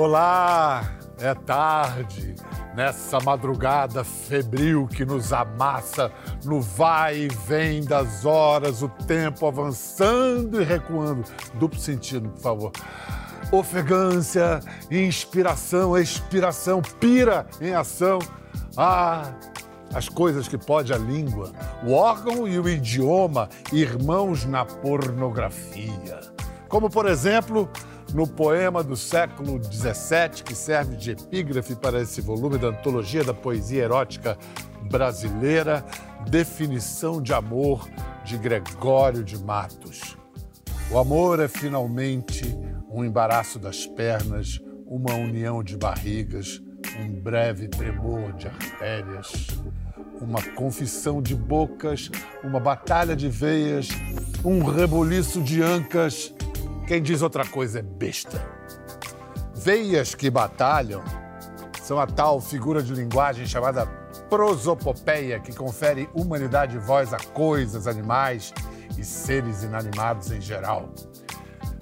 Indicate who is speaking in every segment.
Speaker 1: Olá, é tarde, nessa madrugada febril que nos amassa no vai e vem das horas, o tempo avançando e recuando. Duplo sentido, por favor. Ofegância, inspiração, expiração, pira em ação. Ah, as coisas que pode a língua, o órgão e o idioma, irmãos na pornografia. Como, por exemplo, no poema do século XVII, que serve de epígrafe para esse volume da Antologia da Poesia Erótica Brasileira, Definição de Amor, de Gregório de Matos. O amor é finalmente um embaraço das pernas, uma união de barrigas, um breve tremor de artérias, uma confissão de bocas, uma batalha de veias, um reboliço de ancas quem diz outra coisa é besta. Veias que batalham são a tal figura de linguagem chamada prosopopeia, que confere humanidade e voz a coisas, animais e seres inanimados em geral.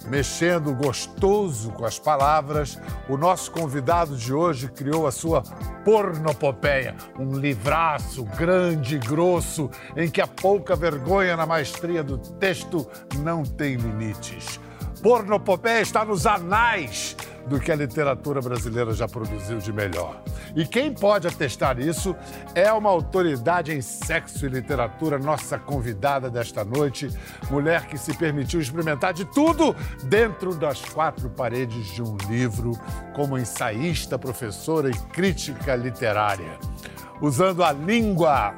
Speaker 1: Mexendo gostoso com as palavras, o nosso convidado de hoje criou a sua pornopopeia, um livraço grande e grosso em que a pouca vergonha na maestria do texto não tem limites. Pornopopeia está nos anais do que a literatura brasileira já produziu de melhor. E quem pode atestar isso é uma autoridade em sexo e literatura, nossa convidada desta noite, mulher que se permitiu experimentar de tudo dentro das quatro paredes de um livro, como ensaísta, professora e crítica literária. Usando a língua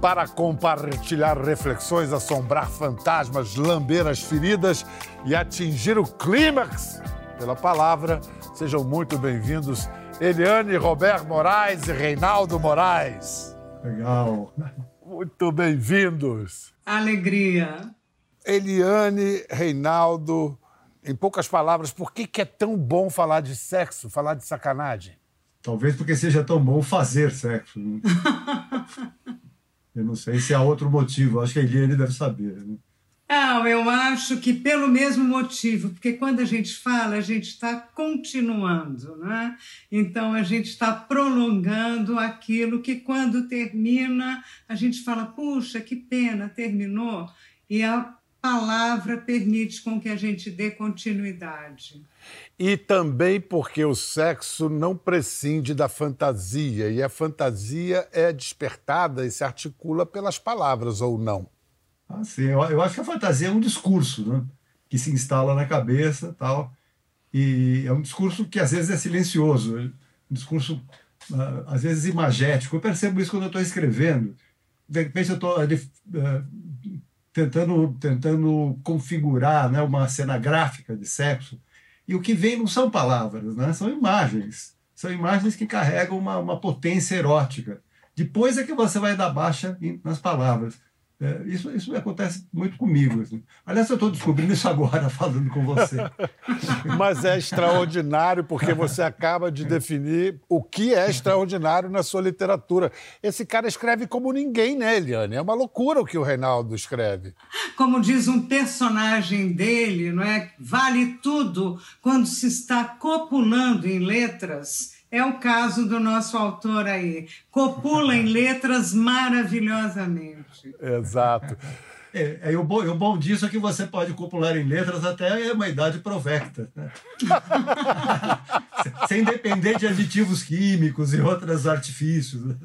Speaker 1: para compartilhar reflexões, assombrar fantasmas, lamber as feridas e atingir o clímax pela palavra. Sejam muito bem-vindos, Eliane Roberto Moraes e Reinaldo Moraes.
Speaker 2: Legal.
Speaker 1: Muito bem-vindos.
Speaker 3: Alegria.
Speaker 1: Eliane, Reinaldo, em poucas palavras, por que, que é tão bom falar de sexo, falar de sacanagem?
Speaker 2: Talvez porque seja tão bom fazer sexo. Eu não sei se há outro motivo, acho que a Eliane deve saber. Né?
Speaker 3: Não, eu acho que pelo mesmo motivo, porque quando a gente fala, a gente está continuando, né? Então a gente está prolongando aquilo que quando termina, a gente fala, puxa, que pena, terminou. E a palavra permite com que a gente dê continuidade.
Speaker 1: E também porque o sexo não prescinde da fantasia, e a fantasia é despertada e se articula pelas palavras, ou não?
Speaker 2: Ah, sim. Eu, acho que a fantasia é um discurso né? que se instala na cabeça tal. E é um discurso que às vezes é silencioso, um discurso uh, às vezes imagético. Eu percebo isso quando eu estou escrevendo. De repente eu estou uh, tentando, tentando configurar né, uma cena gráfica de sexo e o que vem não são palavras, né? são imagens. São imagens que carregam uma, uma potência erótica. Depois é que você vai dar baixa nas palavras. É, isso, isso acontece muito comigo. Assim. Aliás, eu estou descobrindo isso agora falando com você.
Speaker 1: Mas é extraordinário porque você acaba de definir o que é extraordinário na sua literatura. Esse cara escreve como ninguém, né, Eliane? É uma loucura o que o Reinaldo escreve.
Speaker 3: Como diz um personagem dele, não é? Vale tudo quando se está copulando em letras é o caso do nosso autor aí. Copula em letras maravilhosamente.
Speaker 1: Exato.
Speaker 2: É, é, o, bom, o bom disso é que você pode copular em letras até uma idade provecta. Né? Sem depender de aditivos químicos e outros artifícios.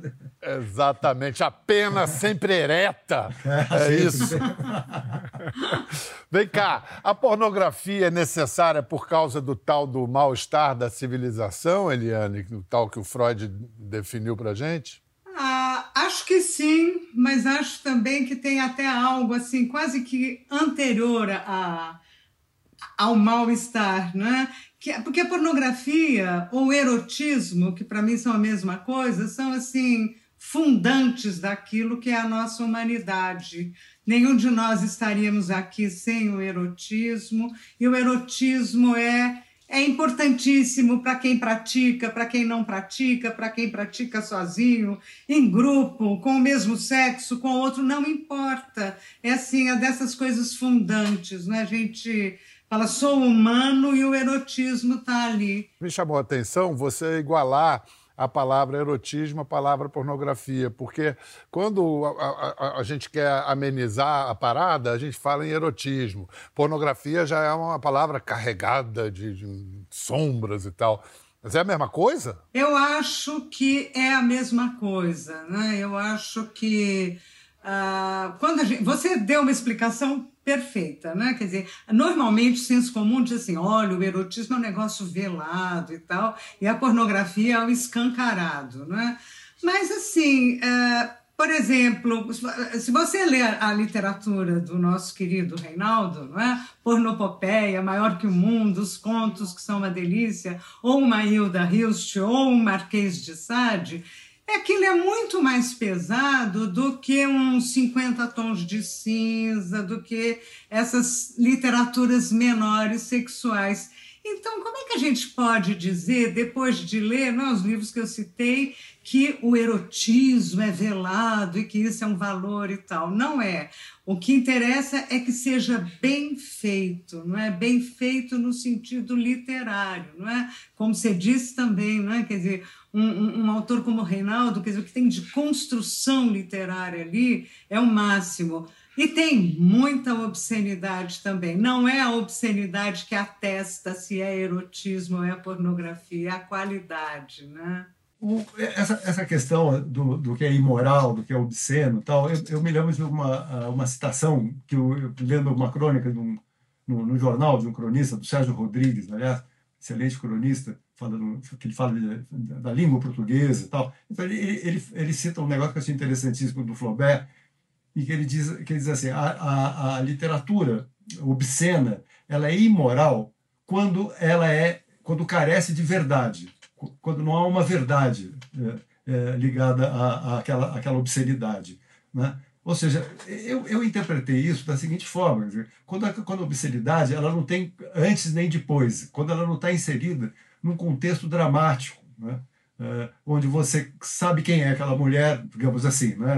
Speaker 1: Exatamente. A pena sempre ereta. É, é isso. Vem cá, a pornografia é necessária por causa do tal do mal-estar da civilização, Eliane, o tal que o Freud definiu pra gente?
Speaker 3: Ah, acho que sim, mas acho também que tem até algo assim quase que anterior a, ao mal-estar, né? Que, porque a pornografia ou erotismo, que para mim são a mesma coisa, são assim fundantes daquilo que é a nossa humanidade. Nenhum de nós estaríamos aqui sem o erotismo, e o erotismo é é importantíssimo para quem pratica, para quem não pratica, para quem pratica sozinho, em grupo, com o mesmo sexo, com outro, não importa. É assim, é dessas coisas fundantes, né? A gente Fala, sou humano e o erotismo está ali.
Speaker 1: Me chamou a atenção você igualar a palavra erotismo, a palavra pornografia, porque quando a, a, a, gente quer amenizar a parada, a gente fala em erotismo. Pornografia já é uma palavra carregada de, de sombras e tal. Mas é a mesma coisa?
Speaker 3: Eu acho que é a mesma coisa, né? Eu acho que uh, quando gente, você deu uma explicação perfeita, né? Quer dizer, normalmente o senso comum diz assim, olha, o erotismo é um negócio velado e tal, e a pornografia é um escancarado, né? Mas assim, uh, por exemplo, se você ler a literatura do nosso querido Reinaldo, não é? Pornopopeia, Maior que o Mundo, os contos que são uma delícia, ou uma Hilda Hilst, ou um Marquês de Sade, aquilo é muito mais pesado do que uns 50 tons de cinza, do que essas literaturas menores sexuais. Então, como é que a gente pode dizer, depois de ler né, os livros que eu citei, que o erotismo é velado e que isso é um valor e tal? Não é. O que interessa é que seja bem feito, não é? Bem feito no sentido literário, não é? Como você disse também, não é? Quer dizer, um, um, autor como Reinaldo, quer dizer, o que tem de construção literária ali é o máximo. E tem muita obscenidade também. Não é a obscenidade que atesta se é erotismo ou é pornografia, é a qualidade, né?
Speaker 2: essa, essa questão do, do que é imoral, do que é obsceno, tal, eu, eu me lembro de uma, uma citação que eu, eu lendo uma crônica um, no, no, jornal de um cronista, do Sérgio Rodrigues, aliás, excelente cronista, que ele fala de, da língua portuguesa e tal. Então ele, ele, ele cita um negócio que eu achei interessantíssimo do Flaubert, e que ele diz, que ele diz assim, a, a, a literatura obscena, ela é imoral quando ela é, quando carece de verdade, quando não há uma verdade é, é, ligada à, àquela, àquela obscenidade, né? Ou seja, eu, eu interpretei isso da seguinte forma: quando a, quando a obscenidade ela não tem antes nem depois, quando ela não está inserida num contexto dramático, né? Uh, onde você sabe quem é aquela mulher, digamos assim, né?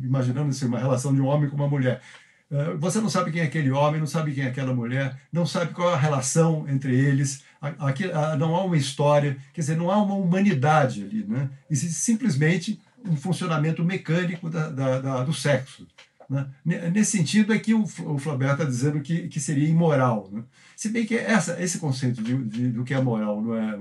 Speaker 2: imaginando assim, uma relação de um homem com uma mulher. Uh, você não sabe quem é aquele homem, não sabe quem é aquela mulher, não sabe qual é a relação entre eles, aqui, não há uma história, quer dizer, não há uma humanidade ali. Né? Existe simplesmente um funcionamento mecânico da, da, da, do sexo. Né? Nesse sentido é que o, Flaubert está dizendo que, que seria imoral. Né? Se bem que essa, esse conceito de, de, do que é moral não é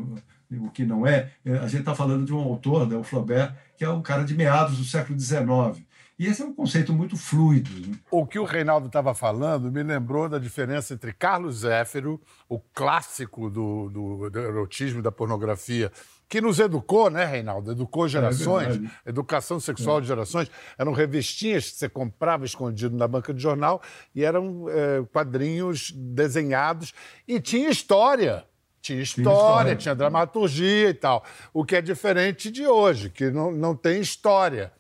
Speaker 2: o que não é, é a gente está falando de um autor, né, o Flaubert, que é um cara de meados do século XIX. E esse é um conceito muito fluido. Né?
Speaker 1: O que o Reinaldo estava falando me lembrou da diferença entre Carlos Zéfiro, o clássico do, do, do erotismo e da pornografia, que nos educou, né, Reinaldo? Educou é gerações, é educação sexual é. de gerações. Eram revestinhas que você comprava escondido na banca de jornal e eram é, quadrinhos desenhados e tinha história. Tinha história, tinha dramaturgia e tal. O que é diferente de hoje, que não, não tem história.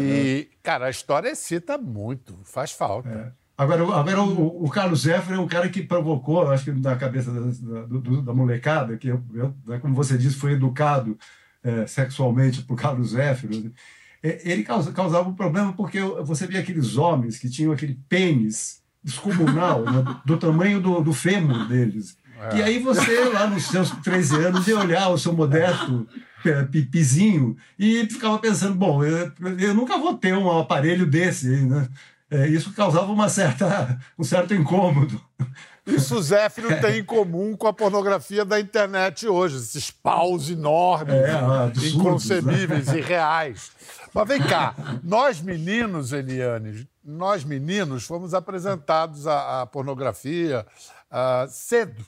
Speaker 1: E, cara, a história cita muito, faz falta. É.
Speaker 2: Agora, agora o, o Carlos Zéfiro é um cara que provocou, acho que na cabeça da, da, da molecada, que, eu, eu, né, como você disse, foi educado é, sexualmente por Carlos Zéfiro. É, ele causa, causava um problema porque você via aqueles homens que tinham aquele pênis descomunal, né, do, do, tamanho do, do fêmur deles. É. E aí você, lá nos seus 13 anos, ia olhar o seu modesto pipizinho e ficava pensando, bom, eu, eu nunca vou ter um aparelho desse, né? É, isso causava uma certa, um certo incômodo.
Speaker 1: Isso o Zéfiro tem em comum com a pornografia da internet hoje, esses paus enormes, é, absurdos, inconcebíveis, né? irreais. Mas vem cá, nós meninos, Eliane, nós meninos fomos apresentados à, à pornografia uh, cedo.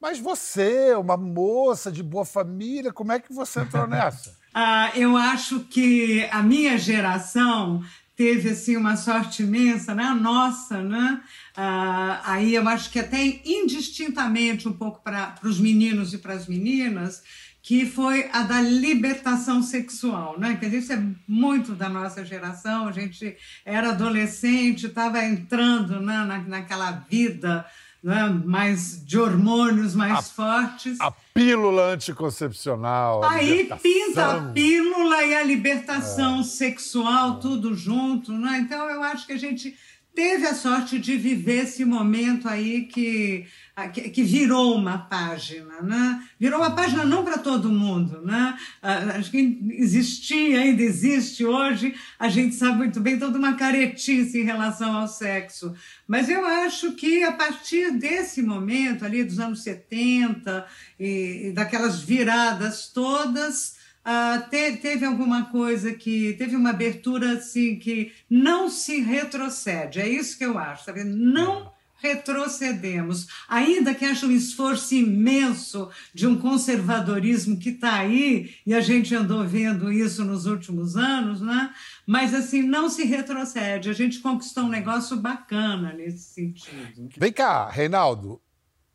Speaker 1: Mas você, uma moça de boa família, como é que você entrou nessa?
Speaker 3: Ah, eu acho que a minha geração teve assim uma sorte imensa, né? Nossa, né? Ah, aí eu acho que até indistintamente um pouco para os meninos e para as meninas, que foi a da libertação sexual, né? Que isso é muito da nossa geração. A gente era adolescente, estava entrando né, na, naquela vida né, mais de hormônios mais a, fortes.
Speaker 1: A pílula anticoncepcional.
Speaker 3: Aí pinta a pílula e a libertação é. sexual, é. tudo junto. Né? Então eu acho que a gente teve a sorte de viver esse momento aí que, que, virou uma página, né? Virou uma página não para todo mundo, né? Acho que existia, ainda existe hoje, a gente sabe muito bem toda uma caretice em relação ao sexo. Mas eu acho que a partir desse momento ali dos anos 70 e, e daquelas viradas todas, Uh, te, teve alguma coisa que teve uma abertura assim que não se retrocede, é isso que eu acho, sabe? Não retrocedemos, ainda que haja um esforço imenso de um conservadorismo que está aí e a gente andou vendo isso nos últimos anos, né? Mas assim não se retrocede, a gente conquistou um negócio bacana nesse sentido.
Speaker 1: Vem cá, Reinaldo,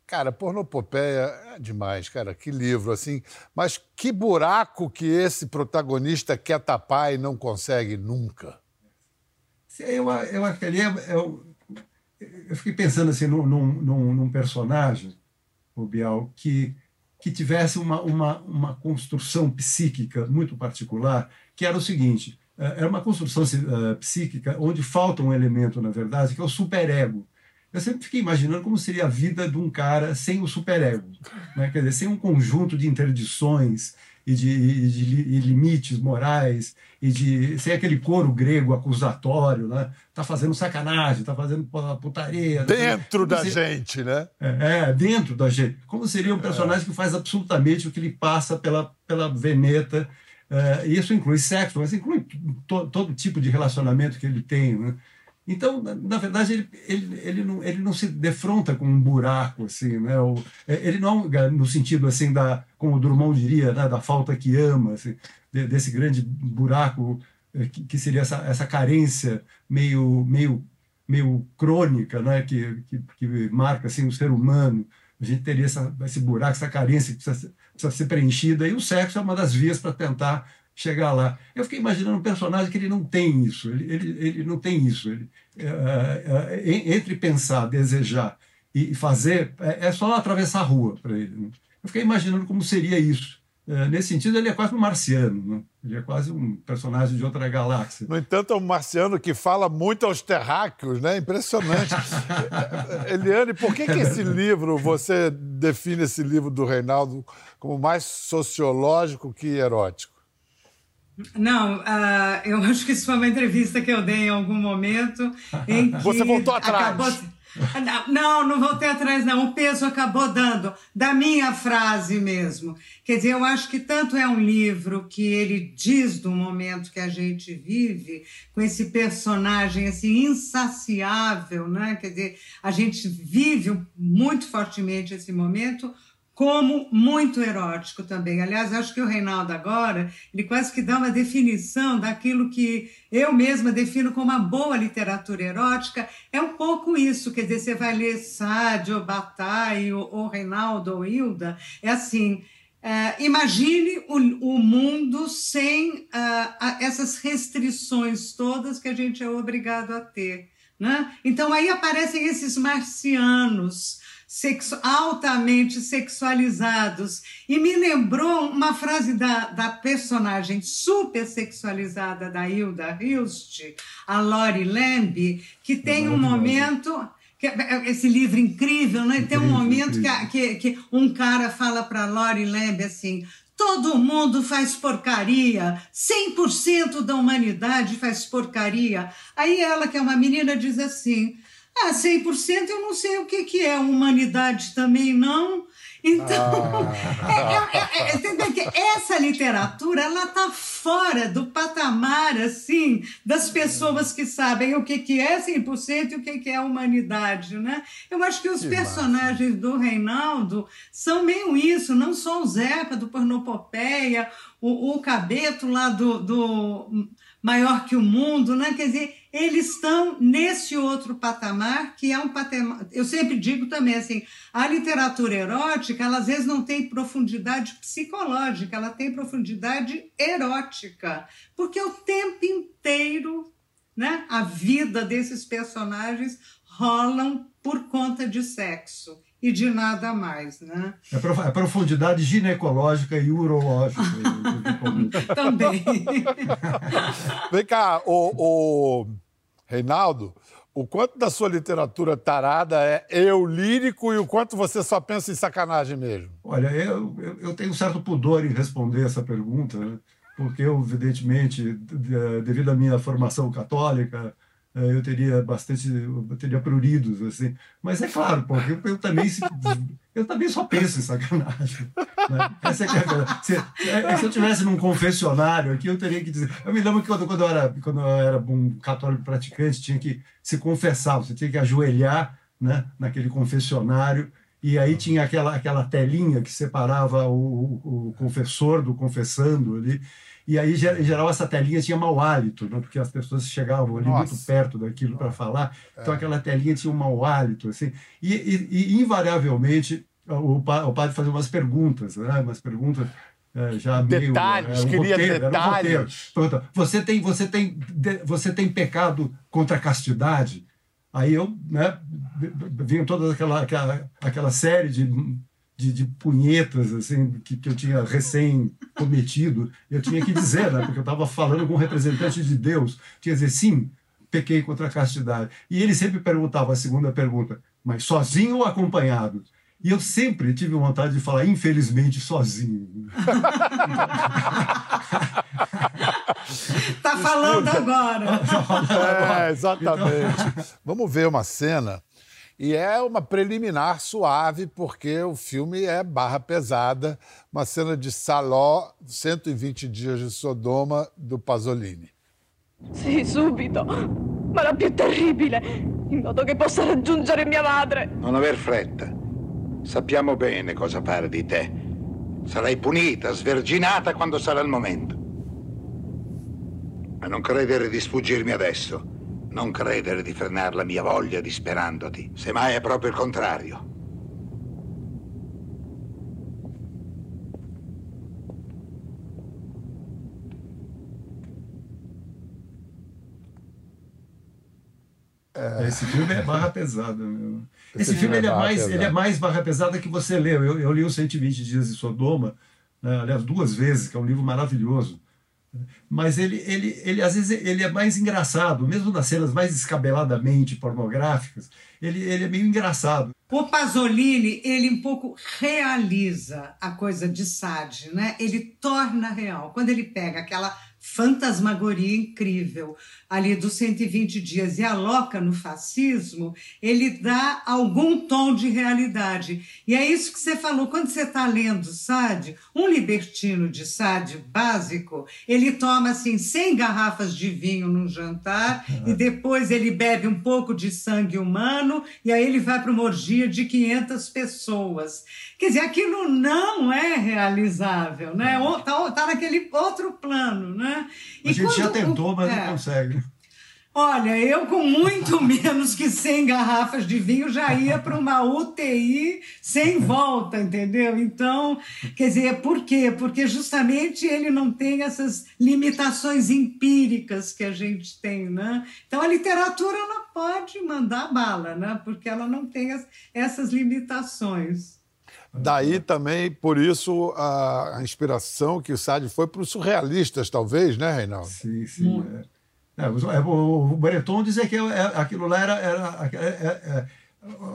Speaker 1: Cara, pornopopeia é demais, cara. Que livro, assim. Mas que buraco que esse protagonista quer tapar e não consegue nunca?
Speaker 2: Eu, eu, eu, eu fiquei pensando assim num, num, num personagem, o Bial, que, que tivesse uma, uma, uma construção psíquica muito particular, que era o seguinte: eh, era uma construção uh, psíquica onde falta um elemento, na verdade, que é o superego eu sempre fiquei imaginando como seria a vida de um cara sem o superego, né? quer dizer, sem um conjunto de interdições e de, e de e limites morais e de sem aquele coro grego acusatório, né? Tá fazendo sacanagem, tá fazendo putaria.
Speaker 1: Dentro da gente, né?
Speaker 2: É, é, dentro da gente. Como seria um personagem é. que faz absolutamente o que ele passa pela, pela veneta. É, isso inclui sexo, mas inclui to, todo tipo de relacionamento que ele tem, né? Então, na verdade, ele, ele, ele, não, ele não se defronta com um buraco, assim, né? É, ele não, no sentido, assim, da, como o Drummond diria, né? da falta que ama, assim, desse grande buraco é, que, que, seria essa, essa carência meio, meio, meio crônica, né? que, que, que marca, assim, o ser humano. A gente teria essa, esse buraco, essa carência que precisa, precisa ser preenchida, e o sexo é uma das vias para tentar chegar lá. Eu fiquei imaginando um personagem que ele não tem isso, ele, ele, ele não tem isso. Ele, é, é, é entre pensar, desejar e fazer, é, é só atravessar a rua para ele. Né? Eu fiquei imaginando como seria isso. É, nesse sentido, ele é quase um marciano, né? ele é quase um personagem de outra galáxia.
Speaker 1: No entanto, é um marciano que fala muito aos terráqueos, né? Impressionante. Eliane, por que, que esse livro, você define esse livro do Reinaldo como mais sociológico que erótico?
Speaker 3: Não, uh, eu acho que isso foi uma entrevista que eu dei em algum momento em
Speaker 1: Você voltou atrás.
Speaker 3: Acabou... Não, não voltei atrás, não. O peso acabou dando da minha frase mesmo. Quer dizer, eu acho que tanto é um livro que ele diz do momento que a gente vive, com esse personagem assim insaciável, né? Quer dizer, a gente vive muito fortemente esse momento, como muito erótico também. Aliás, acho que o Reinaldo agora, ele quase que dá uma definição daquilo que eu mesma defino como uma boa literatura erótica. É um pouco isso, quer dizer, você vai ler Sade, ou Bataille, ou, Reinaldo, ou Hilda, é assim... Uh, imagine o, o, mundo sem uh, essas restrições todas que a gente é obrigado a ter. Né? Então aí aparecem esses marcianos, sexu altamente sexualizados. E me lembrou uma frase da, da personagem super sexualizada da Hilda Hilst, a Lori Lamb, que tem um momento. Que, esse livro incrível, né? Incrível, tem um momento que, que, que, um cara fala para Lori Lamb assim: Todo mundo faz porcaria, 100% da humanidade faz porcaria. Aí ela, que é uma menina, diz assim: ah, 100% eu não sei o que, que é humanidade também, não. Então, ah. é, é, é, é essa literatura ela está fora do patamar assim das pessoas que sabem o que, que é 100% e o que, que é humanidade. Né? Eu acho que os que personagens massa. do Reinaldo são meio isso, não só o Zeca do Pornopopeia, o, o Cabeto lá do, do Maior que o Mundo, né? quer dizer eles estão nesse outro patamar, que é um patamar. Eu sempre digo também assim: a literatura erótica, ela às vezes não tem profundidade psicológica, ela tem profundidade erótica, porque o tempo inteiro né, a vida desses personagens rolam por conta de sexo e de nada mais, né?
Speaker 2: É, é profundidade ginecológica e urológica.
Speaker 3: Também.
Speaker 1: Vem cá, o, o Reinaldo, O quanto da sua literatura tarada é eu lírico e o quanto você só pensa em sacanagem mesmo?
Speaker 2: Olha, eu, eu, tenho um certo pudor em responder essa pergunta, né? porque eu, evidentemente, devido à minha formação católica, eu teria bastante, eu teria pruridos, assim. Mas é claro, pô, eu, eu, também eu também só penso em sacanagem. Né? Essa é, é se, é, se, eu tivesse num confessionário aqui, eu teria que dizer. Eu me lembro que quando, quando, eu, era, quando eu era um católico praticante, tinha que se confessar, você tinha que ajoelhar né, naquele confessionário. E aí tinha aquela, aquela telinha que separava o, o confessor do confessando ali. E aí, em geral, essa telinha tinha mau hálito, né? porque as pessoas chegavam ali Nossa. muito perto daquilo para falar. Então, é. aquela telinha tinha um mau hálito. Assim. E, e, e invariavelmente, o, o padre fazia umas perguntas, né? umas perguntas é, já
Speaker 1: detalhes, meio, um queria roteiro, detalhes.
Speaker 2: Um você tem, você tem, você tem pecado contra a castidade? Aí eu, né, vinha toda aquela, aquela, aquela série de de, de punhetas assim que, que eu tinha recém cometido, eu tinha que dizer, né? porque eu estava falando com um representante de Deus, tinha que dizer sim, pequei contra a castidade. E ele sempre perguntava a segunda pergunta, mas sozinho ou acompanhado? E eu sempre tive vontade de falar, infelizmente, sozinho.
Speaker 3: Tá falando agora.
Speaker 1: É, exatamente. Vamos ver uma cena e é uma preliminar suave, porque o filme é barra pesada, uma cena de Saló, 120 dias de Sodoma, do Pasolini.
Speaker 4: Sì, subito, ma la più terribile, in modo che possa raggiungere mia madre.
Speaker 5: Non aver fretta. Sappiamo bene cosa fare di te. Sarai punita, sverginata quando sarà il momento. Ma non credere di sfuggirmi adesso. Non credere di frenare la mia voglia disperandoti. Semmai è proprio il contrario.
Speaker 2: Esse filme é barra pesada. Meu. Esse, Esse filme, filme é, é mais, ele é mais barra pesada que você leu. Eu, eu li os 120 Dias de Sodoma, né, aliás, duas vezes, que é um livro maravilhoso mas ele, ele, ele às vezes ele é mais engraçado, mesmo nas cenas mais descabeladamente pornográficas, ele, ele é meio engraçado.
Speaker 3: O Pasolini, ele um pouco realiza a coisa de Sade, né? Ele torna real. Quando ele pega aquela fantasmagoria incrível ali dos 120 dias e aloca no fascismo, ele dá algum tom de realidade. E é isso que você falou, quando você está lendo Sade, um libertino de Sade básico, ele toma assim 100 garrafas de vinho num jantar e depois ele bebe um pouco de sangue humano e aí ele vai para uma orgia de 500 pessoas. Quer dizer, aquilo não é realizável, né? Está tá naquele outro plano, né?
Speaker 2: E a gente já tentou, mas é, não consegue.
Speaker 3: Olha, eu com muito menos que 100 garrafas de vinho já ia para uma UTI sem volta, entendeu? Então, quer dizer, por quê? Porque justamente ele não tem essas limitações empíricas que a gente tem, né? Então a literatura ela pode mandar bala, né? Porque ela não tem as, essas limitações.
Speaker 1: Daí também, por isso, a, a inspiração que o Sade foi para os surrealistas, talvez, né, Reinaldo?
Speaker 2: Sim, sim. É. É, o, o Breton dizia que é, aquilo lá era, era é, é,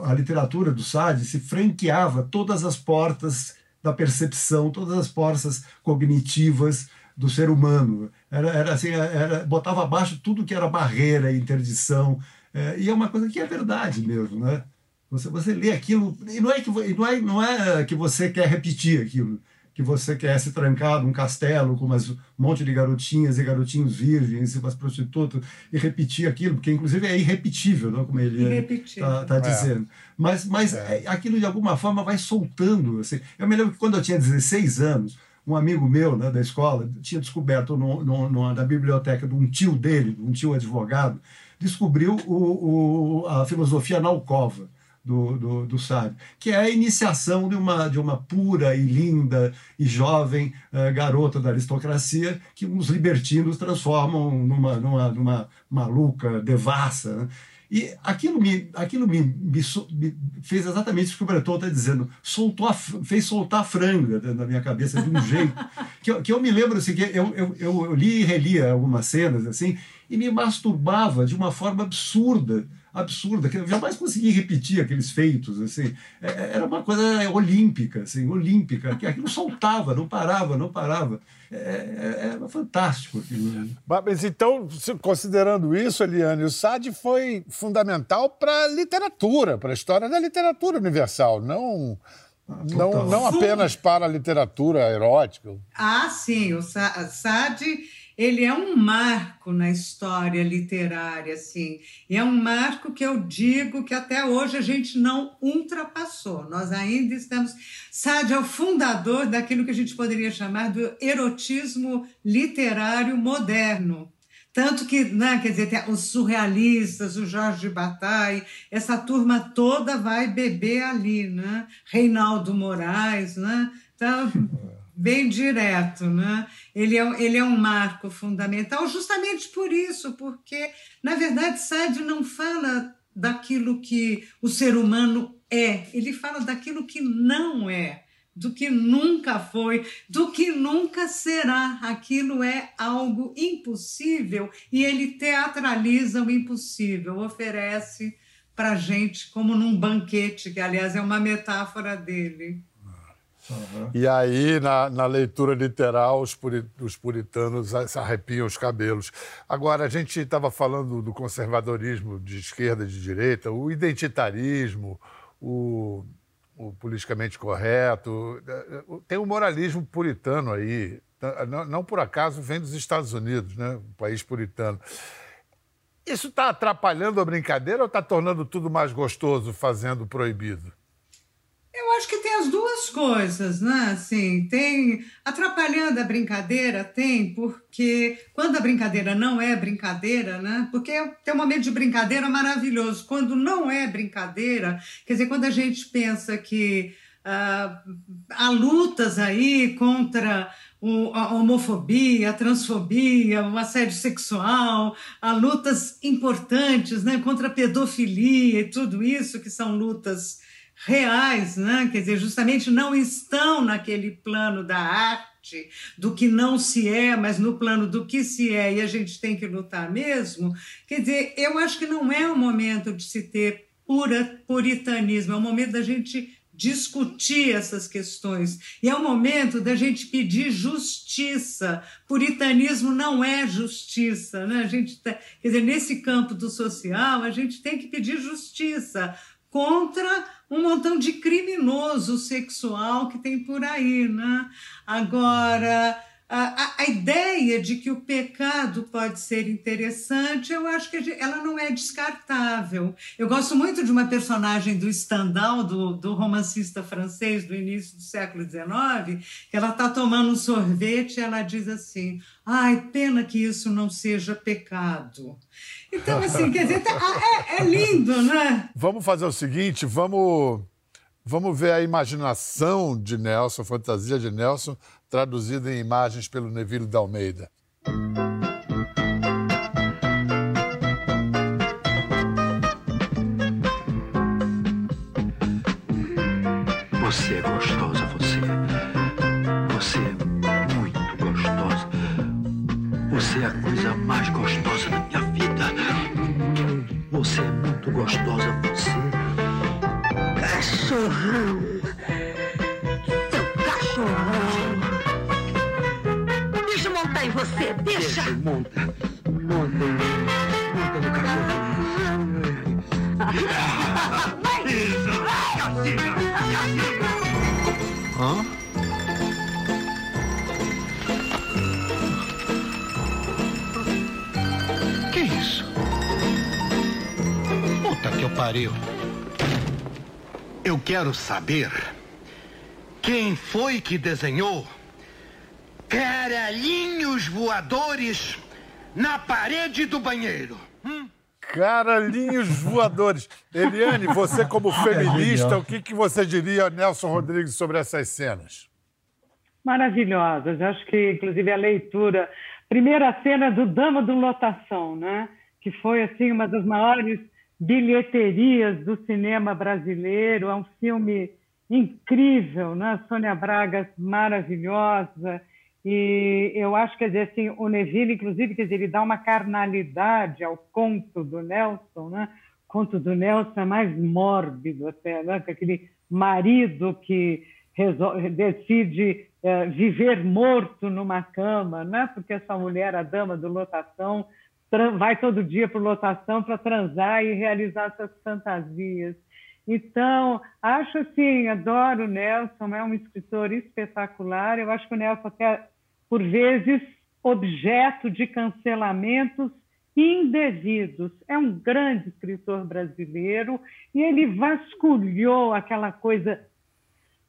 Speaker 2: a literatura do Sade se franqueava todas as portas da percepção, todas as portas cognitivas do ser humano. Era, era assim, era, botava abaixo tudo que era barreira, interdição. É, e é uma coisa que é verdade mesmo, né? Você, você lê aquilo, e não é, que, não, é, não é que você quer repetir aquilo, que você quer se trancar num castelo com umas, um monte de garotinhas e garotinhos virgens e umas prostitutas e repetir aquilo, porque inclusive é irrepetível, não? como ele está tá é. dizendo. Mas, mas é. aquilo de alguma forma vai soltando. Assim. Eu me lembro que quando eu tinha 16 anos, um amigo meu né, da escola tinha descoberto no, no, no, na biblioteca de um tio dele, um tio advogado, descobriu o, o, a filosofia na alcova do, do, do sábio, que é a iniciação de uma, de uma pura e linda e jovem uh, garota da aristocracia que os libertinos transformam numa, numa, numa maluca devassa. Né? E aquilo, me, aquilo me, me, me, fez exatamente isso que o Breton está dizendo, soltou a, fez soltar a franga da minha cabeça de um jeito que eu, que eu me lembro assim, que eu, eu, eu li e relia algumas cenas assim e me masturbava de uma forma absurda absurda, que eu jamais consegui repetir aqueles feitos, assim, é, é, era uma coisa olímpica, assim, olímpica, que aquilo soltava, não parava, não parava. É, é, é fantástico aquilo. Né?
Speaker 1: Mas então, considerando isso, Eliane, o SAD foi fundamental para a literatura, para a história da literatura universal, não ah, não, não apenas para a literatura erótica.
Speaker 3: Ah, sim. O Sade ele é um marco na história literária, assim. E é um marco que eu digo que até hoje a gente não ultrapassou. Nós ainda estamos. Sade é o fundador daquilo que a gente poderia chamar do erotismo literário moderno. Tanto que, né, quer dizer, os surrealistas, o Jorge Bataille, essa turma toda vai beber ali, né? Reinaldo Moraes, né? Então, bem direto, né? Ele é, ele é um marco fundamental justamente por isso, porque, na verdade, Sade não fala daquilo que o ser humano é, ele fala daquilo que não é do que nunca foi, do que nunca será. Aquilo é algo impossível e ele teatraliza o impossível, oferece para gente como num banquete, que aliás é uma metáfora dele.
Speaker 1: Uhum. E aí, na, na, leitura literal, os, os puritanos arrepiam os cabelos. Agora, a gente estava falando do conservadorismo de esquerda e de direita, o identitarismo, o o politicamente correto. Tem um moralismo puritano aí. Não, por acaso vem dos Estados Unidos, né? um país puritano. Isso está atrapalhando a brincadeira ou está tornando tudo mais gostoso fazendo proibido?
Speaker 3: Eu acho que tem as duas coisas, né? Assim, tem atrapalhando a brincadeira, tem, porque quando a brincadeira não é brincadeira, né? Porque tem um momento de brincadeira maravilhoso. Quando não é brincadeira, quer dizer, quando a gente pensa que uh, há lutas aí contra a homofobia, a transfobia, o assédio sexual, há lutas importantes né, contra a pedofilia e tudo isso, que são lutas reais, né? quer dizer, justamente não estão naquele plano da arte, do que não se é, mas no plano do que se é, e a gente tem que lutar mesmo. Quer dizer, eu acho que não é o momento de se ter pura puritanismo, é o momento da gente discutir essas questões. E é o momento da gente pedir justiça. Puritanismo não é justiça, né? A gente tá, quer dizer, nesse campo do social, a gente tem que pedir justiça contra um montão de criminoso sexual que tem por aí, né? Agora, a, a, ideia de que o pecado pode ser interessante, eu acho que ela não é descartável. Eu gosto muito de uma personagem do Stendhal, do, do romancista francês do início do século XIX, que ela está tomando um sorvete e ela diz assim: ai, pena que isso não seja pecado. Então, assim, quer dizer, tá, é, é lindo, né?
Speaker 1: Vamos fazer o seguinte, vamos, vamos ver a imaginação de Nelson, a fantasia de Nelson, traduzida em imagens pelo Neville da Almeida.
Speaker 6: Você você,
Speaker 7: deixa. Deixa,
Speaker 6: monta. Monta. Monta no cachorro. Isso. Castiga. Castiga. Hã? que eu pariu. Eu quero saber quem foi que desenhou caralhinhos voadores na parede do banheiro. Hum?
Speaker 1: Caralhinhos voadores. Eliane, você como é feminista, o que, que você diria, Nelson Rodrigues, sobre essas cenas?
Speaker 8: Maravilhosas. Acho que, inclusive, a leitura. Primeira cena do Dama do Lotação, né? que foi assim uma das maiores bilheterias do cinema brasileiro. É um filme incrível, né? Sônia Braga maravilhosa. E eu acho que assim, o Neville, inclusive, quer dizer, ele dá uma carnalidade ao conto do Nelson, né? conto do Nelson é mais mórbido até, né? aquele marido que resolve, decide é, viver morto numa cama, né? porque essa mulher, a dama do lotação, vai todo dia para lotação para transar e realizar suas fantasias. Então, acho assim, adoro o Nelson, é um escritor espetacular. Eu acho que o Nelson até, por vezes, objeto de cancelamentos indevidos. É um grande escritor brasileiro e ele vasculhou aquela coisa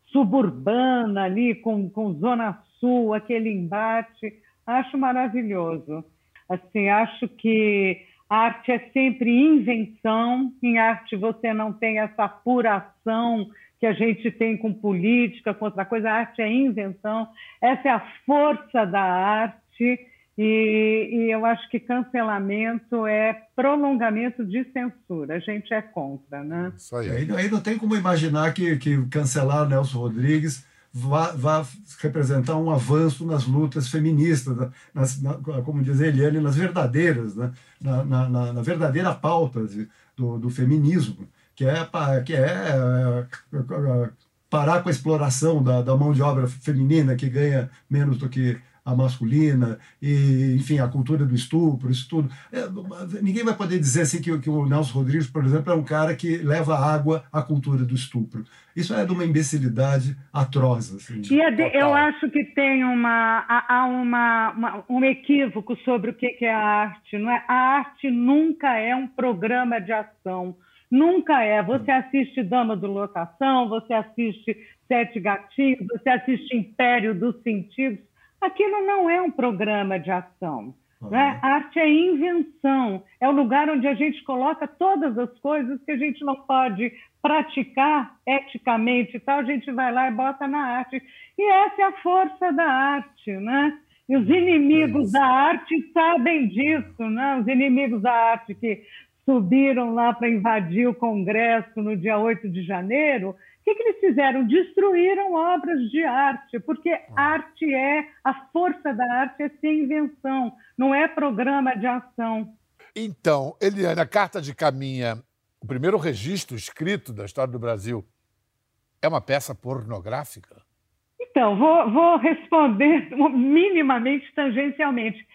Speaker 8: suburbana ali, com, com Zona Sul, aquele embate. Acho maravilhoso. Assim, acho que arte é sempre invenção. Em arte você não tem essa apuração que a gente tem com política, com outra coisa. A arte é invenção. Essa é a força da arte. E, e, eu acho que cancelamento é prolongamento de censura. A gente é contra, né?
Speaker 2: Isso aí. Aí, aí não tem como imaginar que, que cancelar Nelson Rodrigues vá, vá representar um avanço nas lutas feministas, nas, na, como diz Eliane, nas verdadeiras, né? na, na, na verdadeira pauta do, do feminismo, que é, que é, é parar com a exploração da, da mão de obra feminina que ganha menos do que a masculina, e, enfim, a cultura do estupro, isso tudo. É, ninguém vai poder dizer assim que, que, o Nelson Rodrigues, por exemplo, é um cara que leva água à cultura do estupro. Isso é de uma imbecilidade atroz. Assim,
Speaker 8: e é eu acho que tem uma, há uma, uma, um equívoco sobre o que é a arte. Não é? A arte nunca é um programa de ação. Nunca é. Você assiste Dama do Lotação, você assiste Sete Gatinhos, você assiste Império dos Sentidos aquilo não é um programa de ação. Uhum. Né? A arte é invenção, é o lugar onde a gente coloca todas as coisas que a gente não pode praticar eticamente e tal, a gente vai lá e bota na arte. E essa é a força da arte, né? E os inimigos é da arte sabem disso, né? Os inimigos da arte que subiram lá para invadir o Congresso no dia 8 de janeiro, o que, que, eles fizeram? Destruíram obras de arte, porque ah. arte é, a força da arte é ser invenção, não é programa de ação.
Speaker 1: Então, Eliane, a Carta de Caminha, o primeiro registro escrito da história do Brasil, é uma peça pornográfica?
Speaker 8: Então, vou, vou responder minimamente tangencialmente.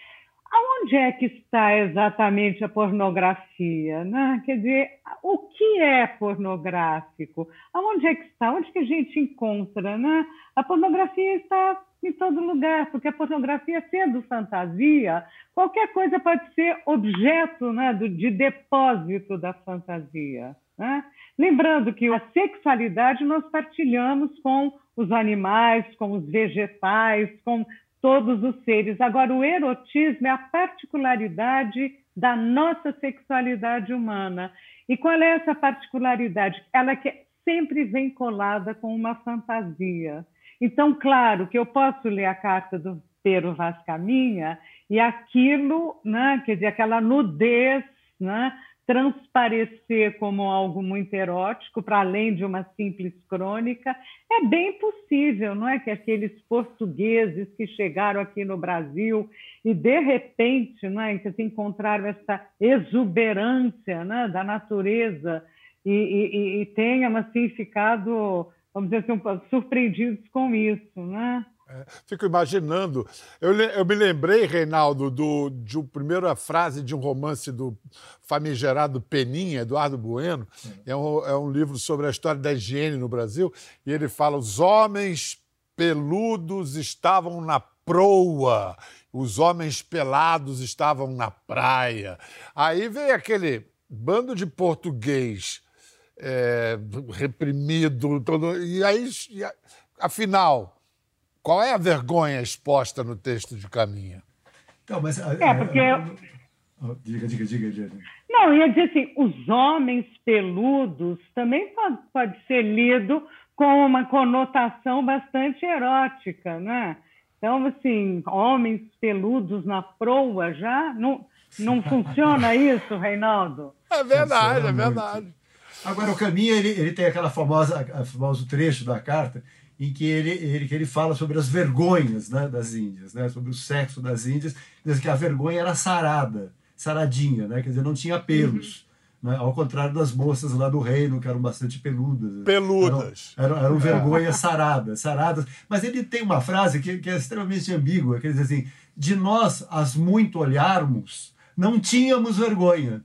Speaker 8: Aonde é que está exatamente a pornografia? Né? Quer dizer, o que é pornográfico? Aonde é que está? Onde que a gente encontra? Né? A pornografia está em todo lugar, porque a pornografia, sendo fantasia, qualquer coisa pode ser objeto né, de depósito da fantasia. Né? Lembrando que a sexualidade nós partilhamos com os animais, com os vegetais, com todos os seres. Agora, o erotismo é a particularidade da nossa sexualidade humana. E qual é essa particularidade? Ela que sempre vem colada com uma fantasia. Então, claro que eu posso ler a carta do Pero Vaz Caminha e aquilo, né, quer dizer, aquela nudez, né, transparecer como algo muito erótico, para além de uma simples crônica, é bem possível, não é? Que aqueles portugueses que chegaram aqui no Brasil e, de repente, não é? que encontraram essa exuberância né? da natureza e, e, e tenham, assim, ficado, vamos dizer assim, surpreendidos com isso, né?
Speaker 1: É, fico imaginando. Eu, eu, me lembrei, Reinaldo, do, de uma primeira frase de um romance do famigerado Peninha, Eduardo Bueno. É um, é um livro sobre a história da higiene no Brasil. E ele fala: os homens peludos estavam na proa, os homens pelados estavam na praia. Aí veio aquele bando de português é, reprimido, todo, e aí, afinal qual é a vergonha exposta no texto de Caminha?
Speaker 8: Então, mas, é, é porque. Diga, diga, diga, diga. Não, ia dizer assim: os homens peludos também pode, pode ser lido com uma conotação bastante erótica, né? Então, assim, homens peludos na proa já não, não funciona isso, Reinaldo?
Speaker 1: É verdade, é verdade.
Speaker 2: Agora, o Caminha, ele, ele tem aquela famosa, famoso trecho da carta em que ele, ele, que ele fala sobre as vergonhas né, das Índias, né, sobre o sexo das Índias, diz que a vergonha era sarada, saradinha, né, quer dizer, não tinha pelos. Né? Ao contrário das moças lá do reino, que eram bastante peludas.
Speaker 1: Peludas.
Speaker 2: Eram, eram, eram vergonhas saradas, saradas. Mas ele tem uma frase que, que é extremamente ambígua, que diz assim, de nós as muito olharmos, não tínhamos vergonha.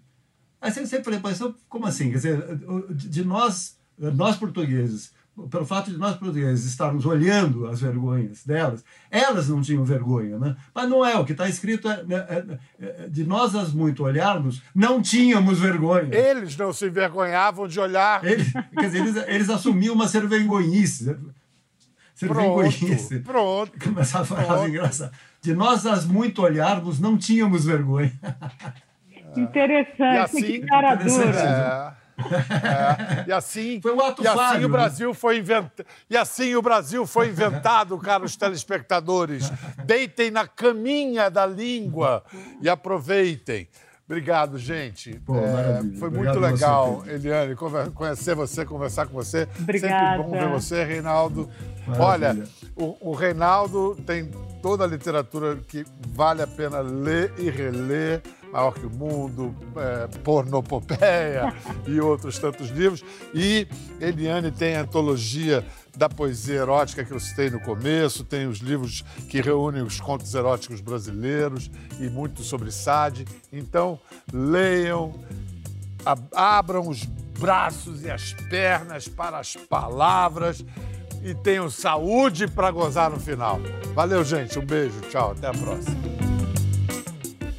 Speaker 2: Aí você sempre pensa, como assim? Quer dizer, de nós, nós portugueses, pelo fato de nós portugueses estarmos olhando as vergonhas delas, elas não tinham vergonha, né? Mas não é, o que está escrito é, é, é, de nós as muito olharmos, não tínhamos vergonha.
Speaker 1: Eles não se envergonhavam de olhar.
Speaker 2: Eles, quer dizer, eles, eles assumiam uma servengonhice.
Speaker 1: Servengonhice. Pronto. pronto
Speaker 2: Começar a frase engraçada. De nós as muito olharmos, não tínhamos vergonha.
Speaker 8: Interessante, assim, que cara dura.
Speaker 1: É. E assim,
Speaker 2: foi um ato
Speaker 1: e assim
Speaker 2: falho,
Speaker 1: o? Brasil né? foi inventado. E assim o Brasil foi inventado, caros telespectadores. Deitem na caminha da língua e aproveitem. Obrigado, gente.
Speaker 2: Pô, é,
Speaker 1: foi muito legal, você, Eliane, conhecer você, conversar com você.
Speaker 8: Obrigada.
Speaker 1: Sempre bom ver você, Reinaldo. Maravilha. Olha, o, o Reinaldo tem toda a literatura que vale a pena ler e reler Maior que o Mundo, é, Pornopopeia e outros tantos livros. E Eliane tem a antologia da poesia erótica que eu citei no começo, tem os livros que reúnem os contos eróticos brasileiros e muito sobre Sade. Então, leiam, abram os braços e as pernas para as palavras e tenham saúde para gozar no final. Valeu, gente. Um beijo. Tchau. Até a próxima.